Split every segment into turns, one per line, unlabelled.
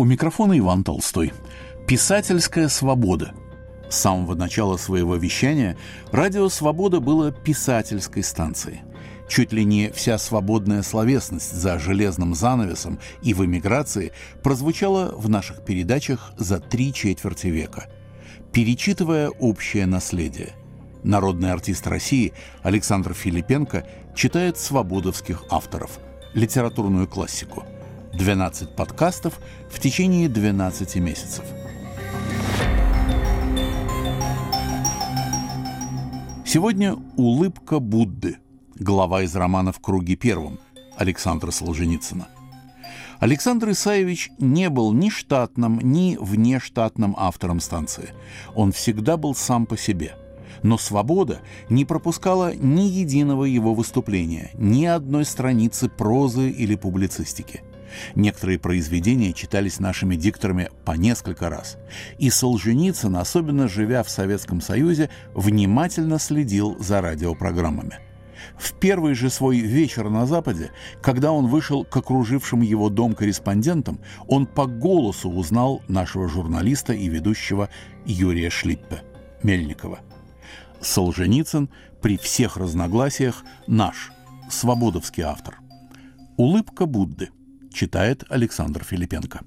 У микрофона Иван Толстой. Писательская свобода. С самого начала своего вещания радио «Свобода» было писательской станцией. Чуть ли не вся свободная словесность за железным занавесом и в эмиграции прозвучала в наших передачах за три четверти века, перечитывая общее наследие. Народный артист России Александр Филипенко читает свободовских авторов, литературную классику – 12 подкастов в течение 12 месяцев. Сегодня «Улыбка Будды», глава из романа «В круге первом» Александра Солженицына. Александр Исаевич не был ни штатным, ни внештатным автором станции. Он всегда был сам по себе. Но «Свобода» не пропускала ни единого его выступления, ни одной страницы прозы или публицистики. Некоторые произведения читались нашими дикторами по несколько раз. И Солженицын, особенно живя в Советском Союзе, внимательно следил за радиопрограммами. В первый же свой вечер на Западе, когда он вышел к окружившим его дом корреспондентам, он по голосу узнал нашего журналиста и ведущего Юрия Шлиппе, Мельникова. Солженицын при всех разногласиях наш, свободовский автор. Улыбка Будды – Читает Александр Филипенко.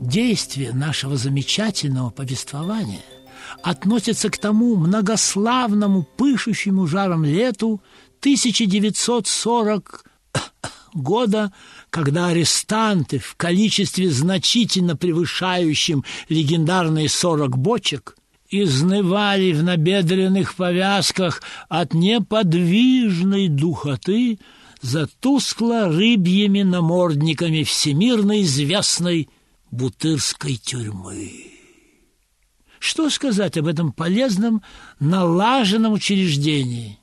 Действие нашего замечательного повествования относится к тому многославному, пышущему жаром лету 1940 года, когда арестанты в количестве значительно превышающем легендарные 40 бочек изнывали в набедренных повязках от неподвижной духоты за тускло-рыбьими намордниками всемирно известной Бутырской тюрьмы. Что сказать об этом полезном, налаженном учреждении?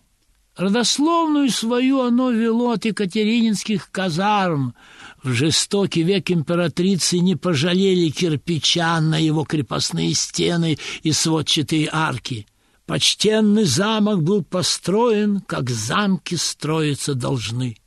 Родословную свою оно вело от екатерининских казарм, в жестокий век императрицы не пожалели кирпича на его крепостные стены и сводчатые арки. Почтенный замок был построен, как замки строиться должны.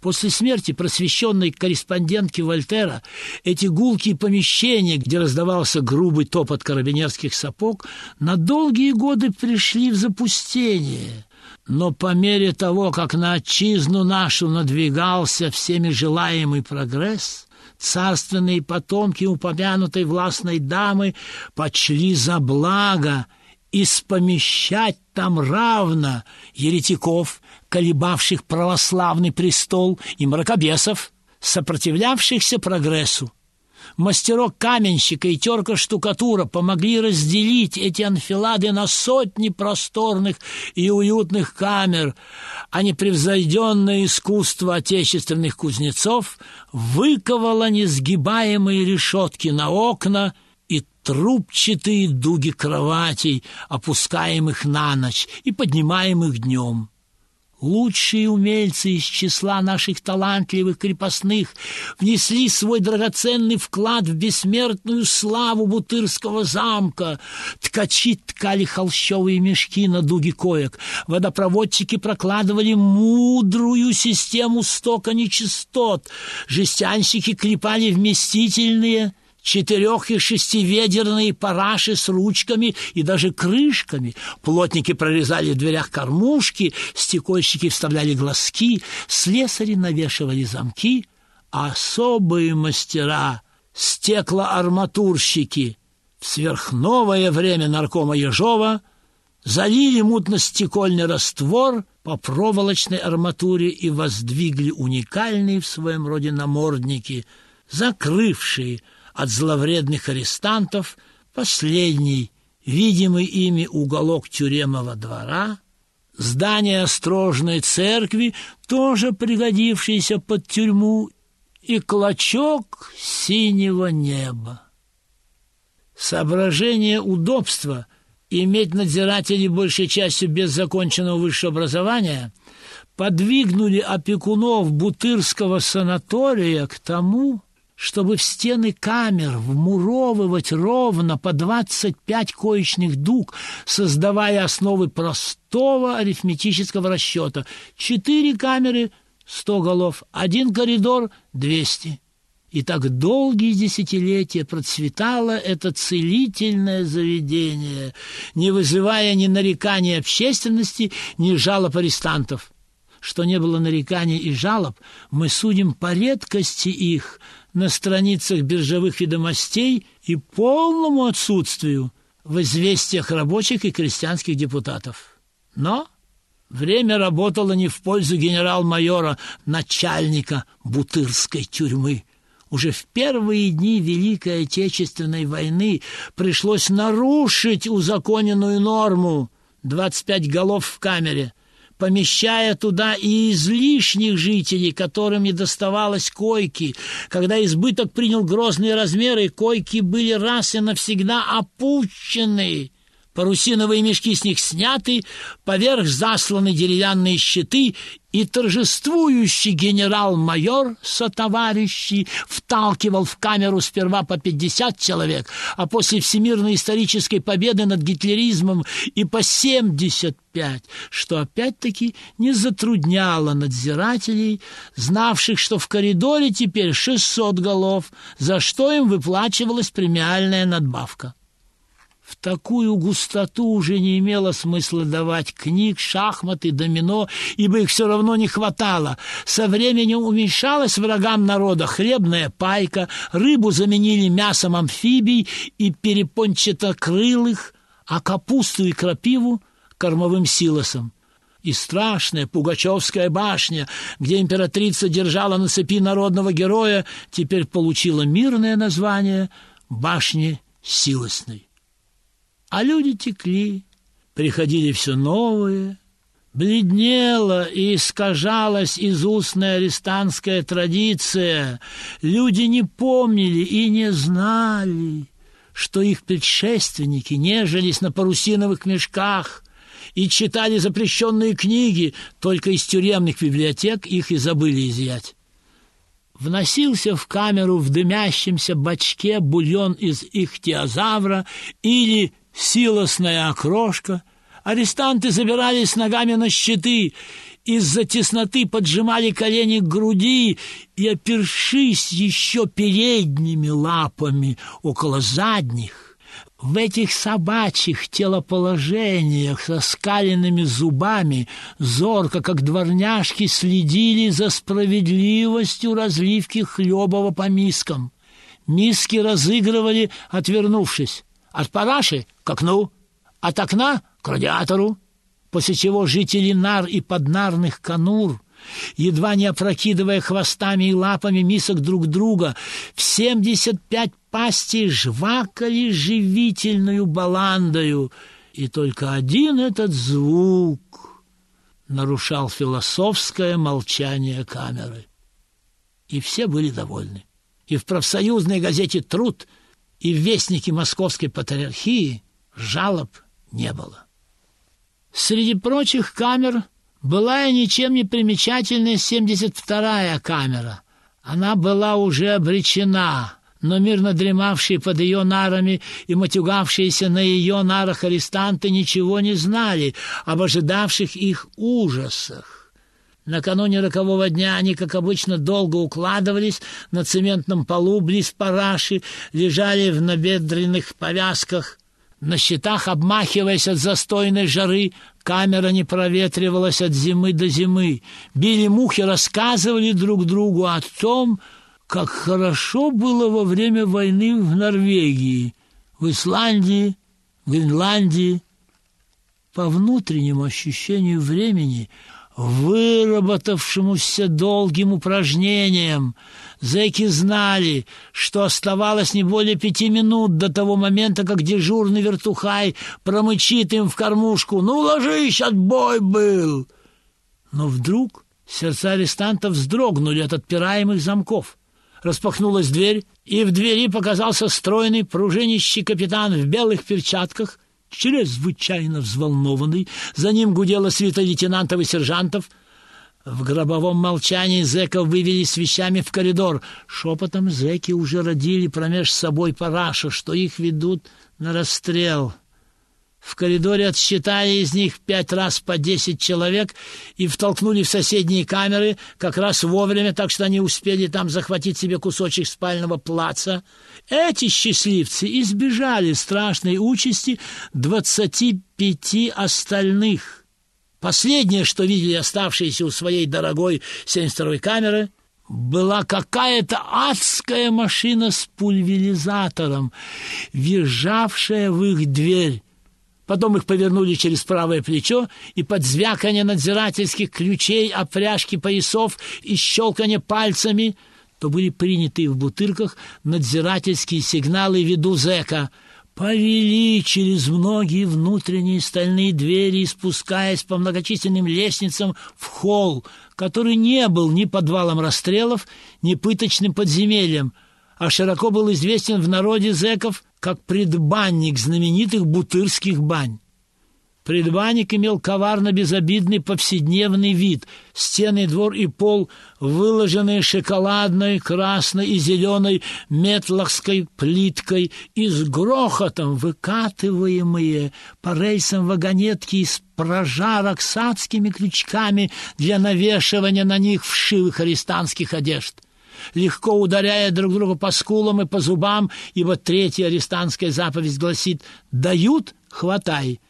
После смерти просвещенной корреспондентки Вольтера эти гулкие помещения, где раздавался грубый топот карабинерских сапог, на долгие годы пришли в запустение – но по мере того, как на отчизну нашу надвигался всеми желаемый прогресс, царственные потомки упомянутой властной дамы почли за благо испомещать там равно еретиков, колебавших православный престол, и мракобесов, сопротивлявшихся прогрессу мастерок-каменщика и терка-штукатура помогли разделить эти анфилады на сотни просторных и уютных камер, а непревзойденное искусство отечественных кузнецов выковало несгибаемые решетки на окна и трубчатые дуги кроватей, опускаемых на ночь и поднимаемых днем. Лучшие умельцы из числа наших талантливых крепостных внесли свой драгоценный вклад в бессмертную славу Бутырского замка. Ткачи ткали холщовые мешки на дуги коек, водопроводчики прокладывали мудрую систему стока нечистот, жестянщики клепали вместительные четырех- и шестиведерные параши с ручками и даже крышками. Плотники прорезали в дверях кормушки, стекольщики вставляли глазки, слесари навешивали замки, а особые мастера, стеклоарматурщики, в сверхновое время наркома Ежова залили мутно-стекольный раствор по проволочной арматуре и воздвигли уникальные в своем роде намордники, закрывшие от зловредных арестантов последний, видимый ими уголок тюремного двора, здание острожной церкви, тоже пригодившееся под тюрьму, и клочок синего неба. Соображение удобства иметь надзирателей большей частью без законченного высшего образования подвигнули опекунов Бутырского санатория к тому, чтобы в стены камер вмуровывать ровно по 25 коечных дуг, создавая основы простого арифметического расчета. Четыре камеры сто голов, один коридор — двести. И так долгие десятилетия процветало это целительное заведение, не вызывая ни нареканий общественности, ни жалоб арестантов. Что не было нареканий и жалоб, мы судим по редкости их на страницах биржевых ведомостей и полному отсутствию в известиях рабочих и крестьянских депутатов. Но время работало не в пользу генерал-майора, начальника Бутырской тюрьмы. Уже в первые дни Великой Отечественной войны пришлось нарушить узаконенную норму 25 голов в камере, помещая туда и излишних жителей, которым не доставалось койки. Когда избыток принял грозные размеры, койки были раз и навсегда опущены. Парусиновые мешки с них сняты, поверх засланы деревянные щиты, и торжествующий генерал-майор со товарищи вталкивал в камеру сперва по 50 человек, а после всемирной исторической победы над гитлеризмом и по 75, что опять-таки не затрудняло надзирателей, знавших, что в коридоре теперь 600 голов, за что им выплачивалась премиальная надбавка. В такую густоту уже не имело смысла давать книг, шахматы, домино, ибо их все равно не хватало. Со временем уменьшалась врагам народа хлебная пайка, рыбу заменили мясом амфибий и перепончатокрылых, а капусту и крапиву — кормовым силосом. И страшная Пугачевская башня, где императрица держала на цепи народного героя, теперь получила мирное название «Башни Силосной». А люди текли, приходили все новые, Бледнела и искажалась изустная арестантская традиция. Люди не помнили и не знали, что их предшественники нежились на парусиновых мешках и читали запрещенные книги, только из тюремных библиотек их и забыли изъять. Вносился в камеру в дымящемся бачке бульон из ихтиозавра или силосная окрошка. Арестанты забирались ногами на щиты, из-за тесноты поджимали колени к груди и, опершись еще передними лапами около задних, в этих собачьих телоположениях со скаленными зубами зорко, как дворняжки, следили за справедливостью разливки хлебова по мискам. Миски разыгрывали, отвернувшись. От параши к окну, от окна к радиатору, после чего жители нар и поднарных конур, едва не опрокидывая хвостами и лапами мисок друг друга, в семьдесят пять пастей жвакали живительную баландою, и только один этот звук нарушал философское молчание камеры. И все были довольны. И в профсоюзной газете «Труд» и в вестнике Московской патриархии жалоб не было. Среди прочих камер была и ничем не примечательная 72-я камера. Она была уже обречена, но мирно дремавшие под ее нарами и матюгавшиеся на ее нарах арестанты ничего не знали об ожидавших их ужасах. Накануне рокового дня они, как обычно, долго укладывались на цементном полу близ параши, лежали в набедренных повязках. На щитах, обмахиваясь от застойной жары, камера не проветривалась от зимы до зимы. Били мухи, рассказывали друг другу о том, как хорошо было во время войны в Норвегии, в Исландии, в Гренландии. По внутреннему ощущению времени – выработавшемуся долгим упражнением. Зэки знали, что оставалось не более пяти минут до того момента, как дежурный вертухай промычит им в кормушку «Ну, ложись, отбой был!» Но вдруг сердца арестантов вздрогнули от отпираемых замков. Распахнулась дверь, и в двери показался стройный пружинищий капитан в белых перчатках — чрезвычайно взволнованный. За ним гудела свита лейтенантов и сержантов. В гробовом молчании зэков вывели с вещами в коридор. Шепотом зэки уже родили промеж собой парашу, что их ведут на расстрел. В коридоре отсчитали из них пять раз по десять человек и втолкнули в соседние камеры как раз вовремя, так что они успели там захватить себе кусочек спального плаца. Эти счастливцы избежали страшной участи двадцати пяти остальных. Последнее, что видели оставшиеся у своей дорогой 72-й камеры, была какая-то адская машина с пульверизатором, въезжавшая в их дверь. Потом их повернули через правое плечо, и под звяканье надзирательских ключей, опряжки поясов и щелканье пальцами то были приняты в бутырках надзирательские сигналы виду зэка — повели через многие внутренние стальные двери, спускаясь по многочисленным лестницам в холл, который не был ни подвалом расстрелов, ни пыточным подземельем, а широко был известен в народе зэков как предбанник знаменитых бутырских бань. Предбанник имел коварно-безобидный повседневный вид. Стены, двор и пол, выложенные шоколадной, красной и зеленой метлахской плиткой и с грохотом выкатываемые по рельсам вагонетки из прожарок с адскими крючками для навешивания на них вшивых арестантских одежд легко ударяя друг друга по скулам и по зубам, ибо третья арестантская заповедь гласит «дают – хватай».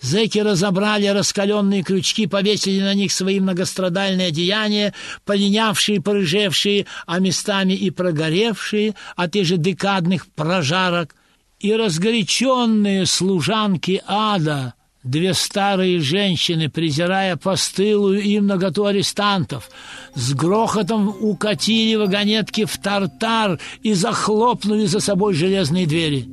Зэки разобрали раскаленные крючки, повесили на них свои многострадальные одеяния, полинявшие, порыжевшие, а местами и прогоревшие от ежедекадных прожарок, и разгоряченные служанки ада, две старые женщины, презирая постылую и многоту арестантов, с грохотом укатили вагонетки в тартар и захлопнули за собой железные двери.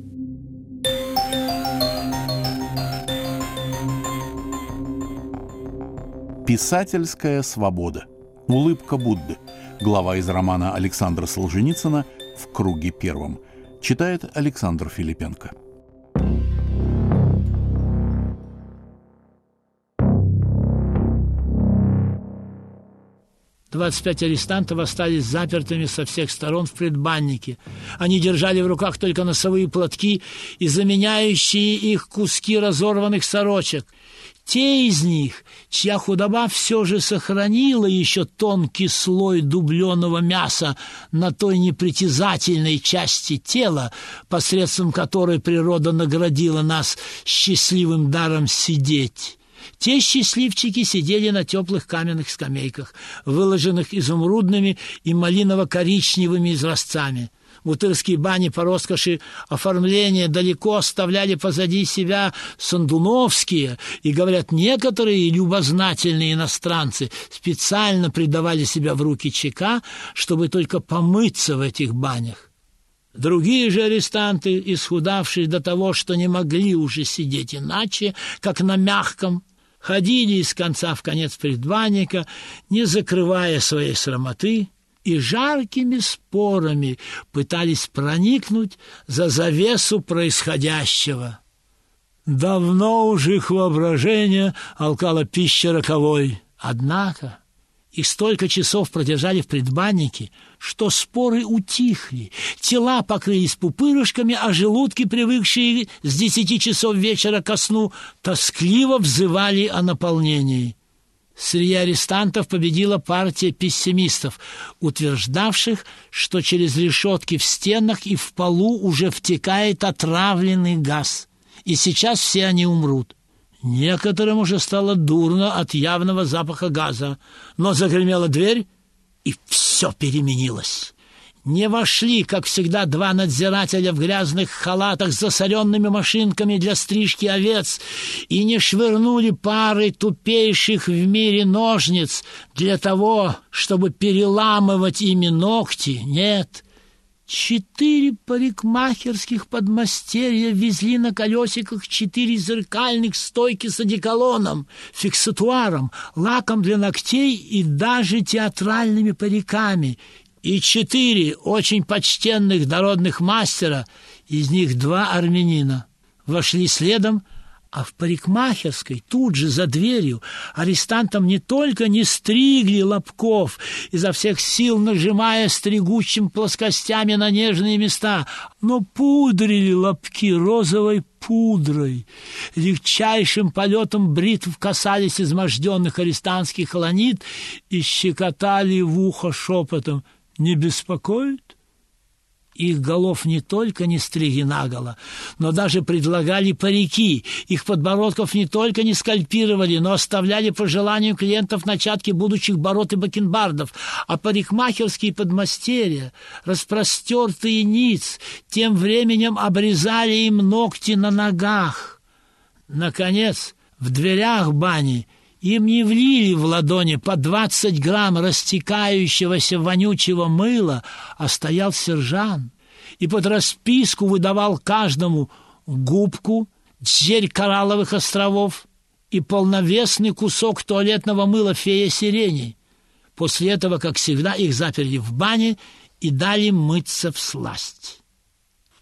Писательская свобода. Улыбка Будды. Глава из романа Александра Солженицына «В круге первом». Читает Александр Филипенко.
Двадцать пять арестантов остались запертыми со всех сторон в предбаннике. Они держали в руках только носовые платки и заменяющие их куски разорванных сорочек – те из них, чья худоба все же сохранила еще тонкий слой дубленого мяса на той непритязательной части тела, посредством которой природа наградила нас счастливым даром сидеть. Те счастливчики сидели на теплых каменных скамейках, выложенных изумрудными и малиново-коричневыми изразцами – Бутырские бани по роскоши оформления далеко оставляли позади себя сандуновские, и, говорят, некоторые любознательные иностранцы специально предавали себя в руки ЧК, чтобы только помыться в этих банях. Другие же арестанты, исхудавшие до того, что не могли уже сидеть иначе, как на мягком, ходили из конца в конец предбанника, не закрывая своей срамоты, и жаркими спорами пытались проникнуть за завесу происходящего. Давно уже их воображение алкало пища роковой. Однако их столько часов продержали в предбаннике, что споры утихли, тела покрылись пупырышками, а желудки, привыкшие с десяти часов вечера ко сну, тоскливо взывали о наполнении. Среди арестантов победила партия пессимистов, утверждавших, что через решетки в стенах и в полу уже втекает отравленный газ, и сейчас все они умрут. Некоторым уже стало дурно от явного запаха газа, но загремела дверь, и все переменилось не вошли, как всегда, два надзирателя в грязных халатах с засоренными машинками для стрижки овец и не швырнули пары тупейших в мире ножниц для того, чтобы переламывать ими ногти. Нет, Четыре парикмахерских подмастерья везли на колесиках четыре зеркальных стойки с одеколоном, фиксатуаром, лаком для ногтей и даже театральными париками и четыре очень почтенных народных мастера, из них два армянина, вошли следом, А в парикмахерской, тут же за дверью, арестантам не только не стригли лобков, изо всех сил нажимая стригущим плоскостями на нежные места, но пудрили лобки розовой пудрой. Легчайшим полетом бритв касались изможденных арестантских ланит и щекотали в ухо шепотом «Не беспокоит?» Их голов не только не стригли наголо, но даже предлагали парики. Их подбородков не только не скальпировали, но оставляли по желанию клиентов начатки будущих бород и бакенбардов. А парикмахерские подмастерья, распростертые ниц, тем временем обрезали им ногти на ногах. Наконец, в дверях бани им не влили в ладони по двадцать грамм растекающегося вонючего мыла, а стоял сержант и под расписку выдавал каждому губку, зель коралловых островов и полновесный кусок туалетного мыла фея сирени. После этого, как всегда, их заперли в бане и дали мыться в сласть.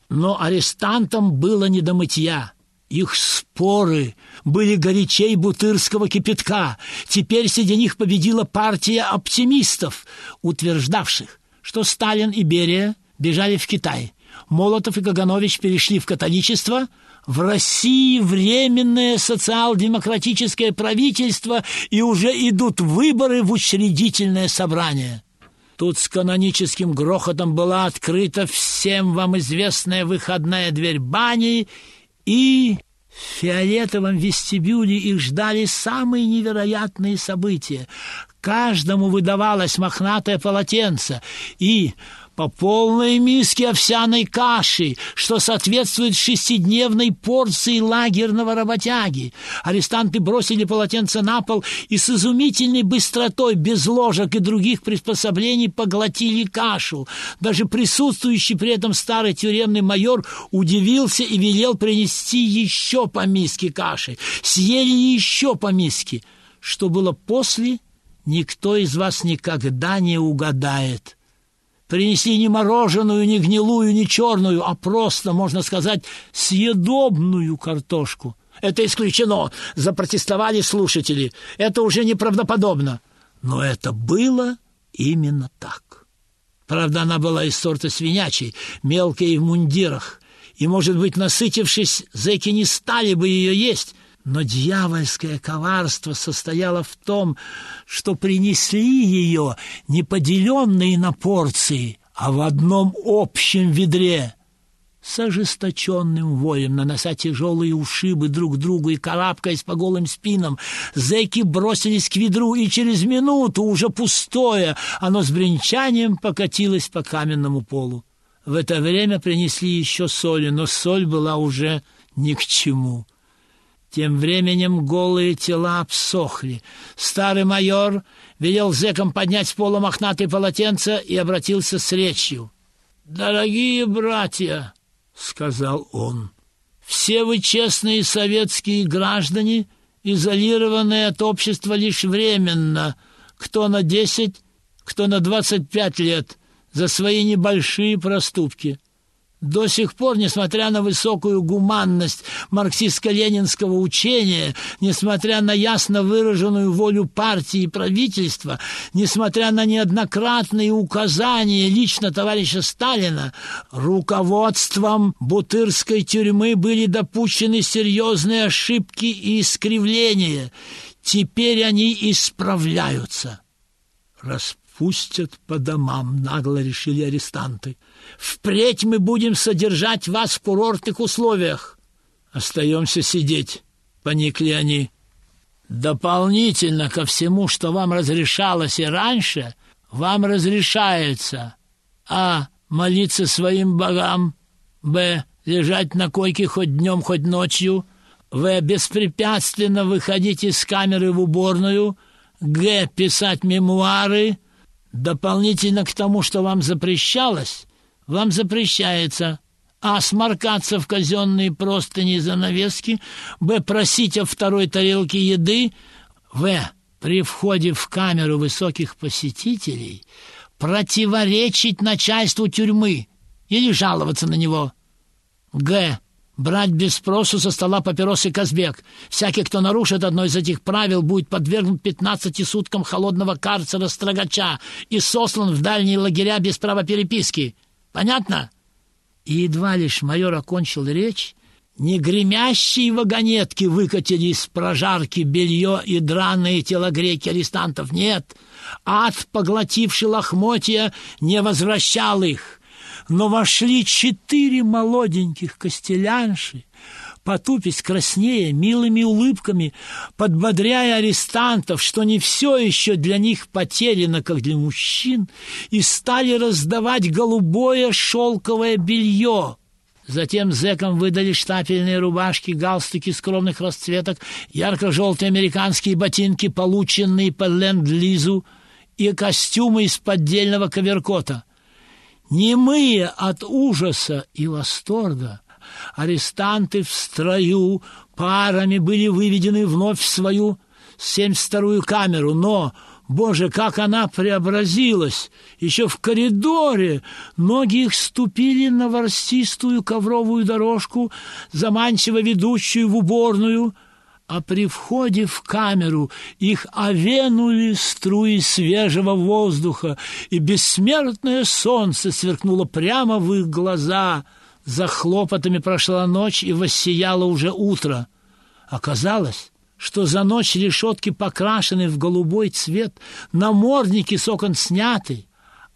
Но арестантам было не до мытья. Их споры были горячей бутырского кипятка. Теперь среди них победила партия оптимистов, утверждавших, что Сталин и Берия бежали в Китай. Молотов и Каганович перешли в католичество. В России временное социал-демократическое правительство и уже идут выборы в учредительное собрание. Тут с каноническим грохотом была открыта всем вам известная выходная дверь бани – и в фиолетовом вестибюле их ждали самые невероятные события. Каждому выдавалось мохнатое полотенце, и по полной миске овсяной каши, что соответствует шестидневной порции лагерного работяги. Арестанты бросили полотенце на пол и с изумительной быстротой, без ложек и других приспособлений, поглотили кашу. Даже присутствующий при этом старый тюремный майор удивился и велел принести еще по миске каши. Съели еще по миске. Что было после, никто из вас никогда не угадает». Принесли не мороженую, не гнилую, не черную, а просто, можно сказать, съедобную картошку. Это исключено, запротестовали слушатели. Это уже неправдоподобно. Но это было именно так. Правда, она была из сорта свинячей, мелкой и в мундирах. И, может быть, насытившись, зэки не стали бы ее есть, но дьявольское коварство состояло в том, что принесли ее не поделенные на порции, а в одном общем ведре. С ожесточенным воем, нанося тяжелые ушибы друг другу и карабкаясь по голым спинам, зэки бросились к ведру, и через минуту, уже пустое, оно с бренчанием покатилось по каменному полу. В это время принесли еще соли, но соль была уже ни к чему. Тем временем голые тела обсохли. Старый майор велел зэкам поднять с пола мохнатые полотенца и обратился с речью. «Дорогие братья!» — сказал он. «Все вы честные советские граждане, изолированные от общества лишь временно, кто на десять, кто на двадцать пять лет, за свои небольшие проступки». До сих пор, несмотря на высокую гуманность марксистско-ленинского учения, несмотря на ясно выраженную волю партии и правительства, несмотря на неоднократные указания лично товарища Сталина, руководством Бутырской тюрьмы были допущены серьезные ошибки и искривления. Теперь они исправляются. Распустят по домам, нагло решили арестанты. Впредь мы будем содержать вас в курортных условиях. Остаемся сидеть, поникли они. Дополнительно ко всему, что вам разрешалось и раньше, вам разрешается а. молиться своим богам, б. лежать на койке хоть днем, хоть ночью, в. беспрепятственно выходить из камеры в уборную, г. писать мемуары, дополнительно к тому, что вам запрещалось, вам запрещается а. сморкаться в казенные простыни и занавески, б. просить о второй тарелке еды, в. при входе в камеру высоких посетителей противоречить начальству тюрьмы или жаловаться на него, г. брать без спросу со стола папиросы Казбек. Всякий, кто нарушит одно из этих правил, будет подвергнут 15 суткам холодного карцера строгача и сослан в дальние лагеря без права переписки. Понятно? И едва лишь майор окончил речь, не гремящие вагонетки выкатили из прожарки белье и драные телогреки арестантов. Нет, ад, поглотивший лохмотья, не возвращал их. Но вошли четыре молоденьких костелянши, потупясь краснее, милыми улыбками, подбодряя арестантов, что не все еще для них потеряно, как для мужчин, и стали раздавать голубое шелковое белье. Затем зэкам выдали штапельные рубашки, галстуки скромных расцветок, ярко-желтые американские ботинки, полученные по ленд-лизу, и костюмы из поддельного коверкота. Немые от ужаса и восторга, арестанты в строю парами были выведены вновь в свою 72-ю камеру, но Боже, как она преобразилась! Еще в коридоре ноги их ступили на ворстистую ковровую дорожку, заманчиво ведущую в уборную, а при входе в камеру их овенули струи свежего воздуха, и бессмертное солнце сверкнуло прямо в их глаза. За хлопотами прошла ночь, и воссияло уже утро. Оказалось, что за ночь решетки покрашены в голубой цвет, намордники с окон сняты,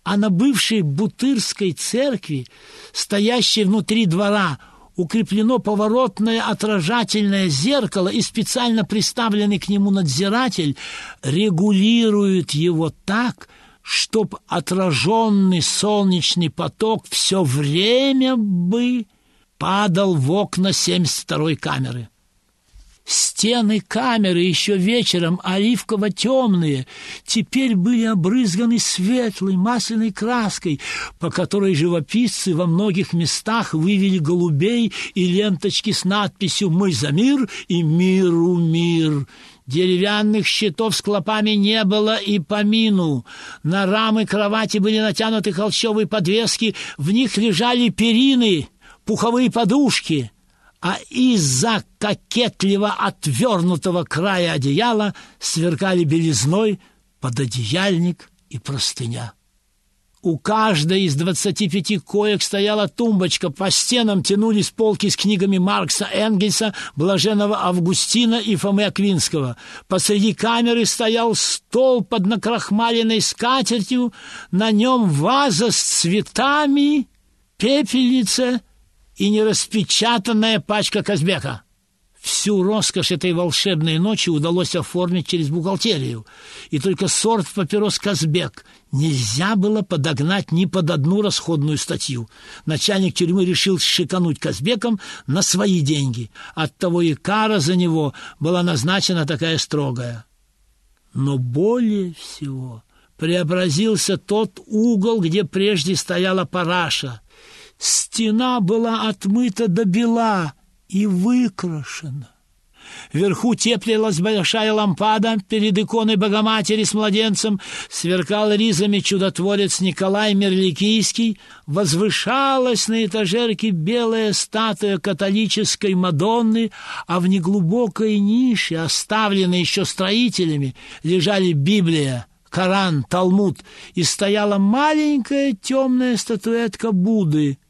а на бывшей Бутырской церкви, стоящей внутри двора, укреплено поворотное отражательное зеркало, и специально приставленный к нему надзиратель регулирует его так, чтоб отраженный солнечный поток все время бы падал в окна 72-й камеры. Стены камеры еще вечером оливково-темные теперь были обрызганы светлой масляной краской, по которой живописцы во многих местах вывели голубей и ленточки с надписью «Мы за мир» и «Миру мир». Деревянных щитов с клопами не было и помину. На рамы кровати были натянуты холщовые подвески, в них лежали перины, пуховые подушки — а из-за кокетливо отвернутого края одеяла сверкали белизной пододеяльник и простыня. У каждой из двадцати пяти коек стояла тумбочка, по стенам тянулись полки с книгами Маркса, Энгельса, Блаженного Августина и Фомы Аквинского. Посреди камеры стоял стол под накрахмаленной скатертью, на нем ваза с цветами, пепельница и нераспечатанная пачка Казбека. Всю роскошь этой волшебной ночи удалось оформить через бухгалтерию, и только сорт папирос Казбек нельзя было подогнать ни под одну расходную статью. Начальник тюрьмы решил шикануть Казбеком на свои деньги, оттого и кара за него была назначена такая строгая. Но более всего преобразился тот угол, где прежде стояла параша — Стена была отмыта до бела и выкрашена. Вверху теплилась большая лампада перед иконой Богоматери с младенцем, сверкал ризами чудотворец Николай Мерликийский, возвышалась на этажерке белая статуя католической Мадонны, а в неглубокой нише, оставленной еще строителями, лежали Библия, Коран, Талмуд, и стояла маленькая темная статуэтка Будды —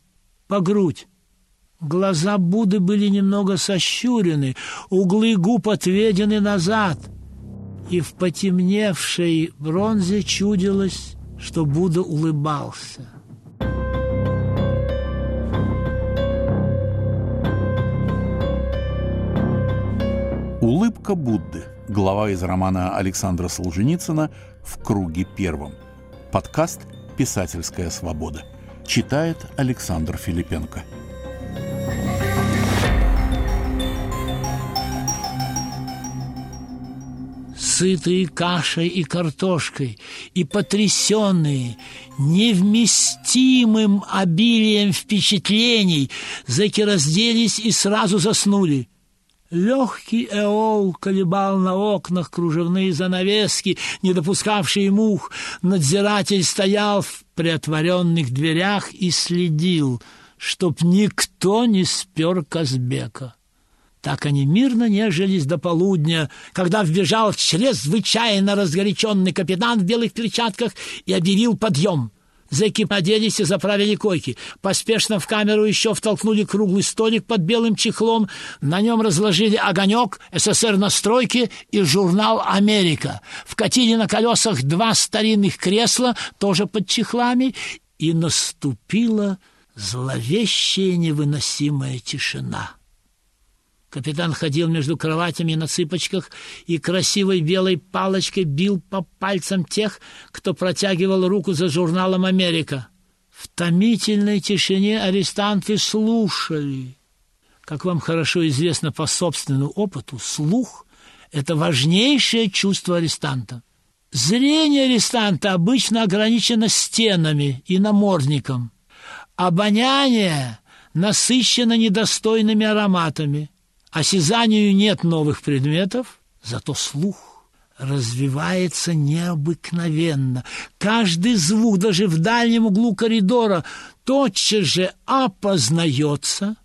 по грудь. Глаза Будды были немного сощурены, углы губ отведены назад, и в потемневшей бронзе чудилось, что Будда улыбался.
Улыбка Будды. Глава из романа Александра Солженицына «В круге первом». Подкаст «Писательская свобода». Читает Александр Филипенко.
Сытые кашей и картошкой, и потрясенные невместимым обилием впечатлений, зэки разделись и сразу заснули. Легкий эол колебал на окнах кружевные занавески, не допускавшие мух. Надзиратель стоял в приотворенных дверях и следил, чтоб никто не спер Казбека. Так они мирно нежились до полудня, когда вбежал чрезвычайно разгоряченный капитан в белых перчатках и объявил подъем. Зэки оделись и заправили койки. Поспешно в камеру еще втолкнули круглый столик под белым чехлом. На нем разложили огонек, СССР на стройке и журнал «Америка». Вкатили на колесах два старинных кресла, тоже под чехлами, и наступила зловещая невыносимая тишина. Капитан ходил между кроватями на цыпочках и красивой белой палочкой бил по пальцам тех, кто протягивал руку за журналом «Америка». В томительной тишине арестанты слушали. Как вам хорошо известно по собственному опыту, слух – это важнейшее чувство арестанта. Зрение арестанта обычно ограничено стенами и намордником. Обоняние насыщено недостойными ароматами. Осязанию нет новых предметов, зато слух развивается необыкновенно. Каждый звук, даже в дальнем углу коридора, тотчас же опознается,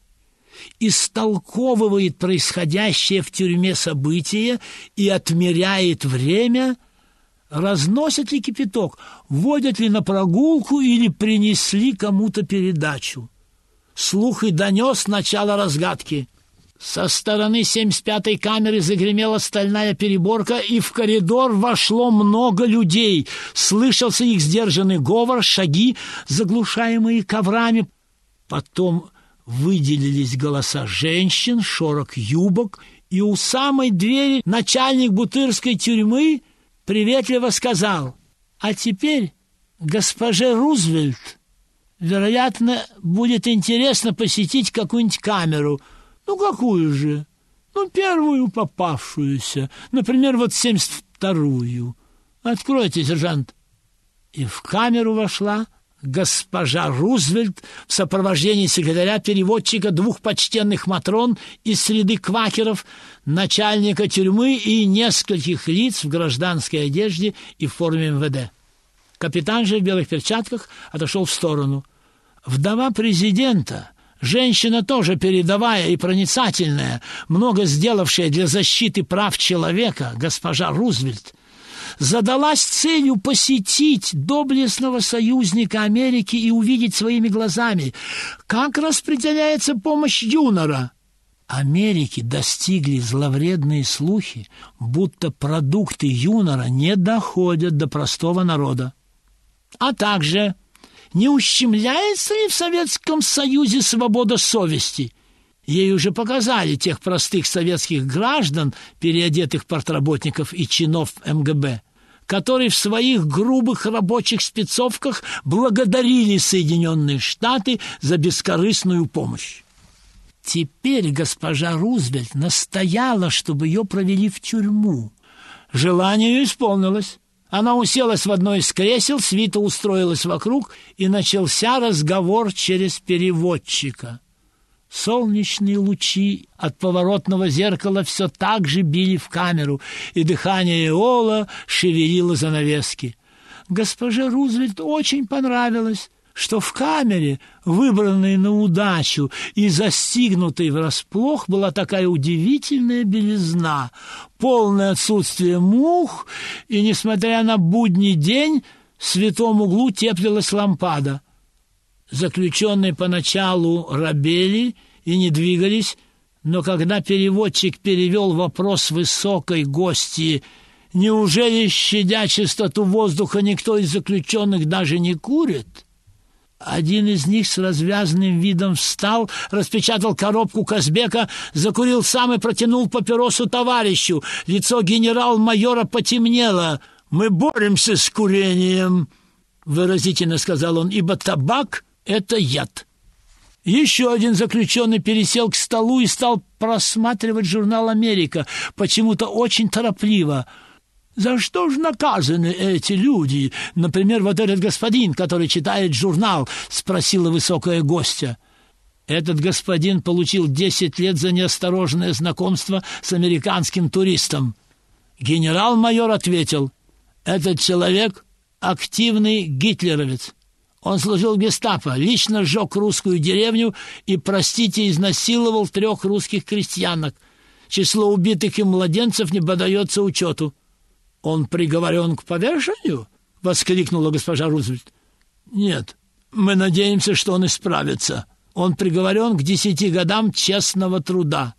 истолковывает происходящее в тюрьме события и отмеряет время – разносят ли кипяток, водят ли на прогулку или принесли кому-то передачу. Слух и донес начало разгадки. Со стороны 75-й камеры загремела стальная переборка, и в коридор вошло много людей. Слышался их сдержанный говор, шаги, заглушаемые коврами. Потом выделились голоса женщин, шорох юбок, и у самой двери начальник бутырской тюрьмы приветливо сказал, «А теперь госпоже Рузвельт, вероятно, будет интересно посетить какую-нибудь камеру. Ну, какую же? Ну, первую попавшуюся, например, вот семьдесят вторую. Откройте, сержант». И в камеру вошла госпожа Рузвельт в сопровождении секретаря-переводчика двух почтенных матрон из среды квакеров, начальника тюрьмы и нескольких лиц в гражданской одежде и в форме МВД. Капитан же в белых перчатках отошел в сторону. Вдова президента, женщина тоже передовая и проницательная, много сделавшая для защиты прав человека, госпожа Рузвельт, задалась целью посетить доблестного союзника Америки и увидеть своими глазами, как распределяется помощь Юнора. Америки достигли зловредные слухи, будто продукты Юнора не доходят до простого народа. А также не ущемляется ли в Советском Союзе свобода совести – Ей уже показали тех простых советских граждан, переодетых портработников и чинов МГБ, которые в своих грубых рабочих спецовках благодарили Соединенные Штаты за бескорыстную помощь. Теперь госпожа Рузвельт настояла, чтобы ее провели в тюрьму. Желание ее исполнилось. Она уселась в одно из кресел, свита устроилась вокруг, и начался разговор через переводчика. Солнечные лучи от поворотного зеркала все так же били в камеру, и дыхание Эола шевелило занавески. Госпоже Рузвельт очень понравилось, что в камере, выбранной на удачу и застигнутой врасплох, была такая удивительная белизна, полное отсутствие мух, и, несмотря на будний день, в святом углу теплилась лампада — Заключенные поначалу рабели и не двигались, но когда переводчик перевел вопрос высокой гости «Неужели, щадя чистоту воздуха, никто из заключенных даже не курит?» Один из них с развязанным видом встал, распечатал коробку Казбека, закурил сам и протянул папиросу товарищу. Лицо генерал-майора потемнело. «Мы боремся с курением», — выразительно сказал он, — «ибо табак — это яд. Еще один заключенный пересел к столу и стал просматривать журнал «Америка», почему-то очень торопливо. За что же наказаны эти люди? Например, вот этот господин, который читает журнал, спросила высокая гостья. Этот господин получил десять лет за неосторожное знакомство с американским туристом. Генерал-майор ответил, этот человек активный гитлеровец. Он служил в гестапо, лично сжег русскую деревню и, простите, изнасиловал трех русских крестьянок. Число убитых им младенцев не подается учету. «Он приговорен к повешению?» — воскликнула госпожа Рузвельт. «Нет, мы надеемся, что он исправится. Он приговорен к десяти годам честного труда».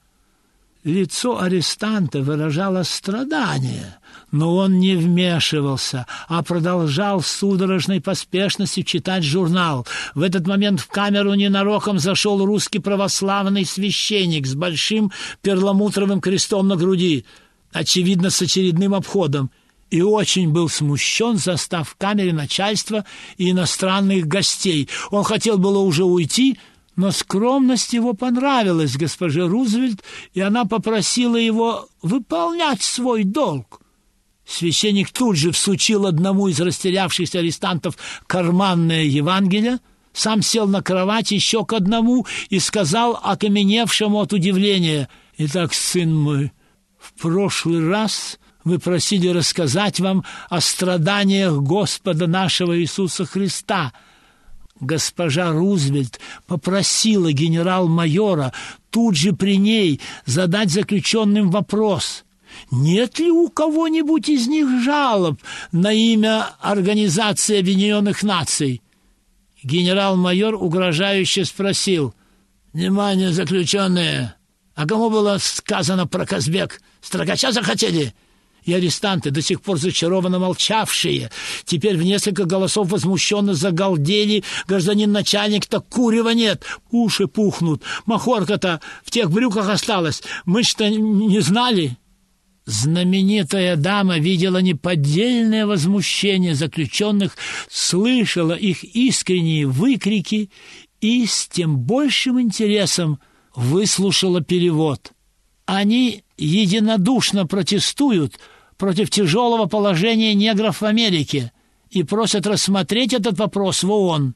Лицо арестанта выражало страдание, но он не вмешивался, а продолжал в судорожной поспешности читать журнал. В этот момент в камеру ненароком зашел русский православный священник с большим перламутровым крестом на груди, очевидно, с очередным обходом, и очень был смущен, застав в камере начальства и иностранных гостей. Он хотел было уже уйти, но скромность его понравилась госпоже Рузвельт, и она попросила его выполнять свой долг. Священник тут же всучил одному из растерявшихся арестантов карманное Евангелие, сам сел на кровать еще к одному и сказал окаменевшему от удивления, «Итак, сын мой, в прошлый раз вы просили рассказать вам о страданиях Господа нашего Иисуса Христа» госпожа Рузвельт попросила генерал-майора тут же при ней задать заключенным вопрос – нет ли у кого-нибудь из них жалоб на имя Организации Объединенных Наций? Генерал-майор угрожающе спросил. «Внимание, заключенные! А кому было сказано про Казбек? Строгача захотели?» и арестанты, до сих пор зачарованно молчавшие, теперь в несколько голосов возмущенно загалдели. Гражданин начальник, так курева нет, уши пухнут, махорка-то в тех брюках осталась. Мы что, не знали?» Знаменитая дама видела неподдельное возмущение заключенных, слышала их искренние выкрики и с тем большим интересом выслушала перевод. Они единодушно протестуют против тяжелого положения негров в Америке и просят рассмотреть этот вопрос в ООН.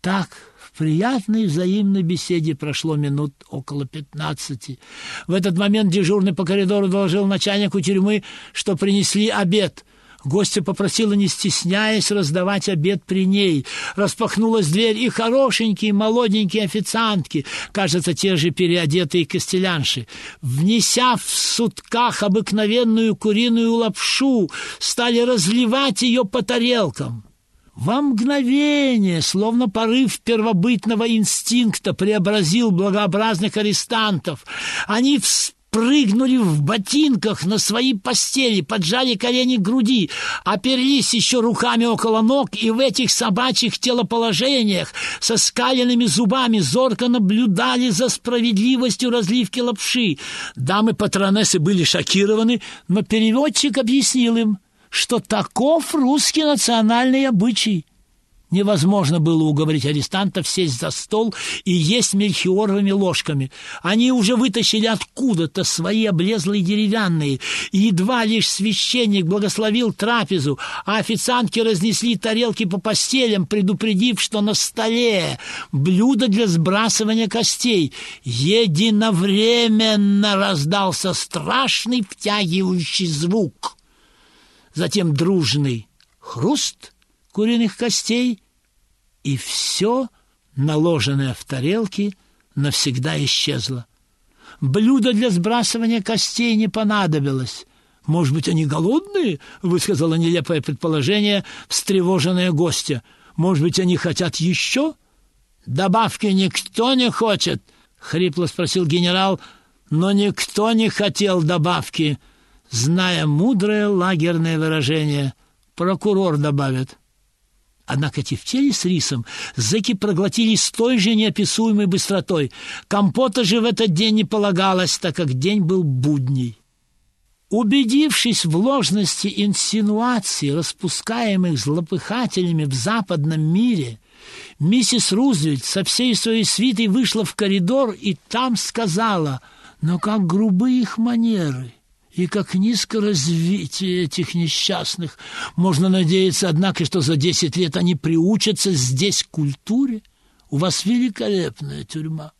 Так, в приятной взаимной беседе прошло минут около пятнадцати. В этот момент дежурный по коридору доложил начальнику тюрьмы, что принесли обед — Гостья попросила, не стесняясь, раздавать обед при ней. Распахнулась дверь, и хорошенькие молоденькие официантки, кажется, те же переодетые костелянши, внеся в сутках обыкновенную куриную лапшу, стали разливать ее по тарелкам. Во мгновение, словно порыв первобытного инстинкта, преобразил благообразных арестантов. Они вспомнили, прыгнули в ботинках на свои постели, поджали колени к груди, оперлись еще руками около ног и в этих собачьих телоположениях со скаленными зубами зорко наблюдали за справедливостью разливки лапши. Дамы-патронессы были шокированы, но переводчик объяснил им, что таков русский национальный обычай. Невозможно было уговорить арестантов сесть за стол и есть мельхиоровыми ложками. Они уже вытащили откуда-то свои облезлые деревянные. И едва лишь священник благословил трапезу, а официантки разнесли тарелки по постелям, предупредив, что на столе блюдо для сбрасывания костей. Единовременно раздался страшный втягивающий звук. Затем дружный хруст куриных костей — и все, наложенное в тарелки, навсегда исчезло. Блюдо для сбрасывания костей не понадобилось. «Может быть, они голодные?» — высказала нелепое предположение встревоженная гостья. «Может быть, они хотят еще?» «Добавки никто не хочет?» — хрипло спросил генерал. «Но никто не хотел добавки», зная мудрое лагерное выражение. «Прокурор добавит». Однако тефтели с рисом зэки проглотили с той же неописуемой быстротой. Компота же в этот день не полагалось, так как день был будний. Убедившись в ложности инсинуаций, распускаемых злопыхателями в западном мире, миссис Рузвельт со всей своей свитой вышла в коридор и там сказала, «Но как грубы их манеры!» И как низко развитие этих несчастных. Можно надеяться, однако, что за десять лет они приучатся здесь к культуре. У вас великолепная тюрьма.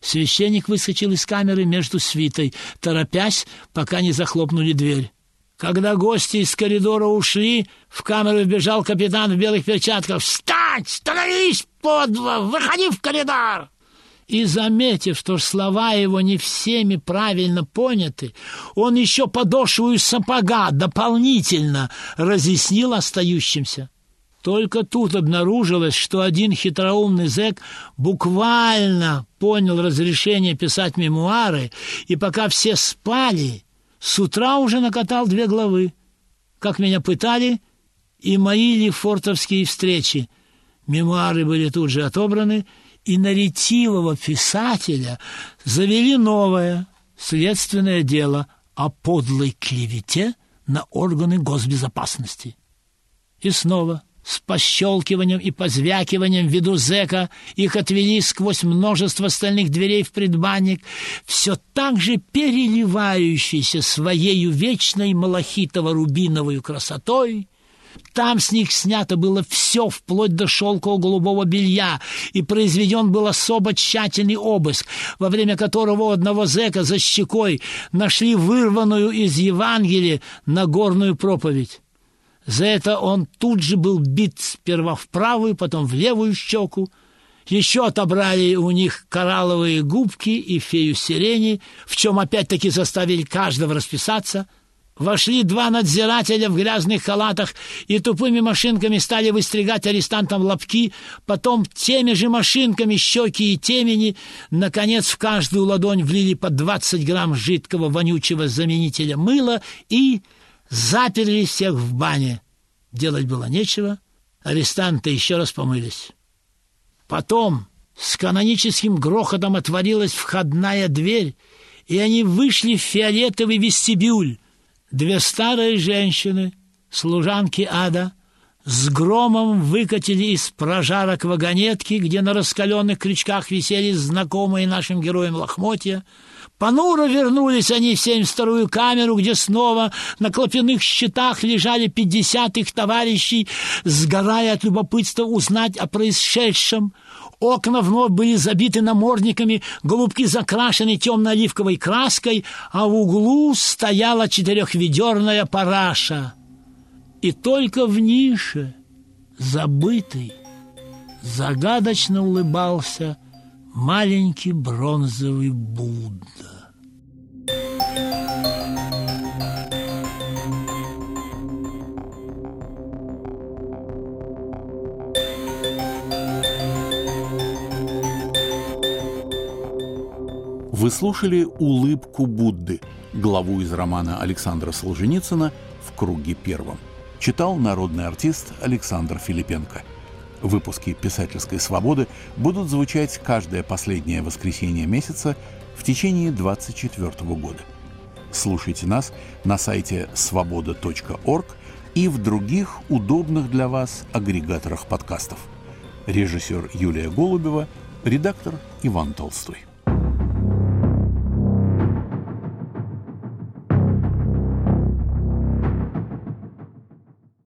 Священник выскочил из камеры между свитой, торопясь, пока не захлопнули дверь. Когда гости из коридора ушли, в камеру вбежал капитан в белых перчатках. «Встать! Становись, подво! Выходи в коридор!» И, заметив, что слова его не всеми правильно поняты, он еще подошву сапога дополнительно разъяснил остающимся. Только тут обнаружилось, что один хитроумный зэк буквально понял разрешение писать мемуары, и пока все спали, с утра уже накатал две главы. Как меня пытали, и мои лефортовские встречи. Мемуары были тут же отобраны, и на ретивого писателя завели новое следственное дело о подлой клевете на органы госбезопасности. И снова – с пощелкиванием и позвякиванием виду зэка их отвели сквозь множество стальных дверей в предбанник, все так же переливающийся своею вечной малахитово-рубиновой красотой. Там с них снято было все, вплоть до шелкового голубого белья, и произведен был особо тщательный обыск, во время которого одного зэка за щекой нашли вырванную из Евангелия Нагорную проповедь. За это он тут же был бит сперва в правую, потом в левую щеку. Еще отобрали у них коралловые губки и фею сирени, в чем опять-таки заставили каждого расписаться. Вошли два надзирателя в грязных халатах и тупыми машинками стали выстригать арестантам лобки, потом теми же машинками щеки и темени, наконец в каждую ладонь влили по 20 грамм жидкого вонючего заменителя мыла и заперли всех в бане. Делать было нечего, арестанты еще раз помылись. Потом с каноническим грохотом отворилась входная дверь, и они вышли в фиолетовый вестибюль. Две старые женщины, служанки ада, с громом выкатили из прожарок вагонетки, где на раскаленных крючках висели знакомые нашим героям лохмотья, Понуро вернулись они в 72-ю камеру, где снова на клопяных щитах лежали 50 их товарищей, сгорая от любопытства узнать о происшедшем. Окна вновь были забиты намордниками, голубки закрашены темно-оливковой краской, а в углу стояла четырехведерная параша. И только в нише, забытый, загадочно улыбался маленький бронзовый Будда.
Вы слушали «Улыбку Будды», главу из романа Александра Солженицына «В круге первом». Читал народный артист Александр Филипенко – Выпуски «Писательской свободы» будут звучать каждое последнее воскресенье месяца в течение 2024 года. Слушайте нас на сайте свобода.орг и в других удобных для вас агрегаторах подкастов. Режиссер Юлия Голубева, редактор Иван Толстой.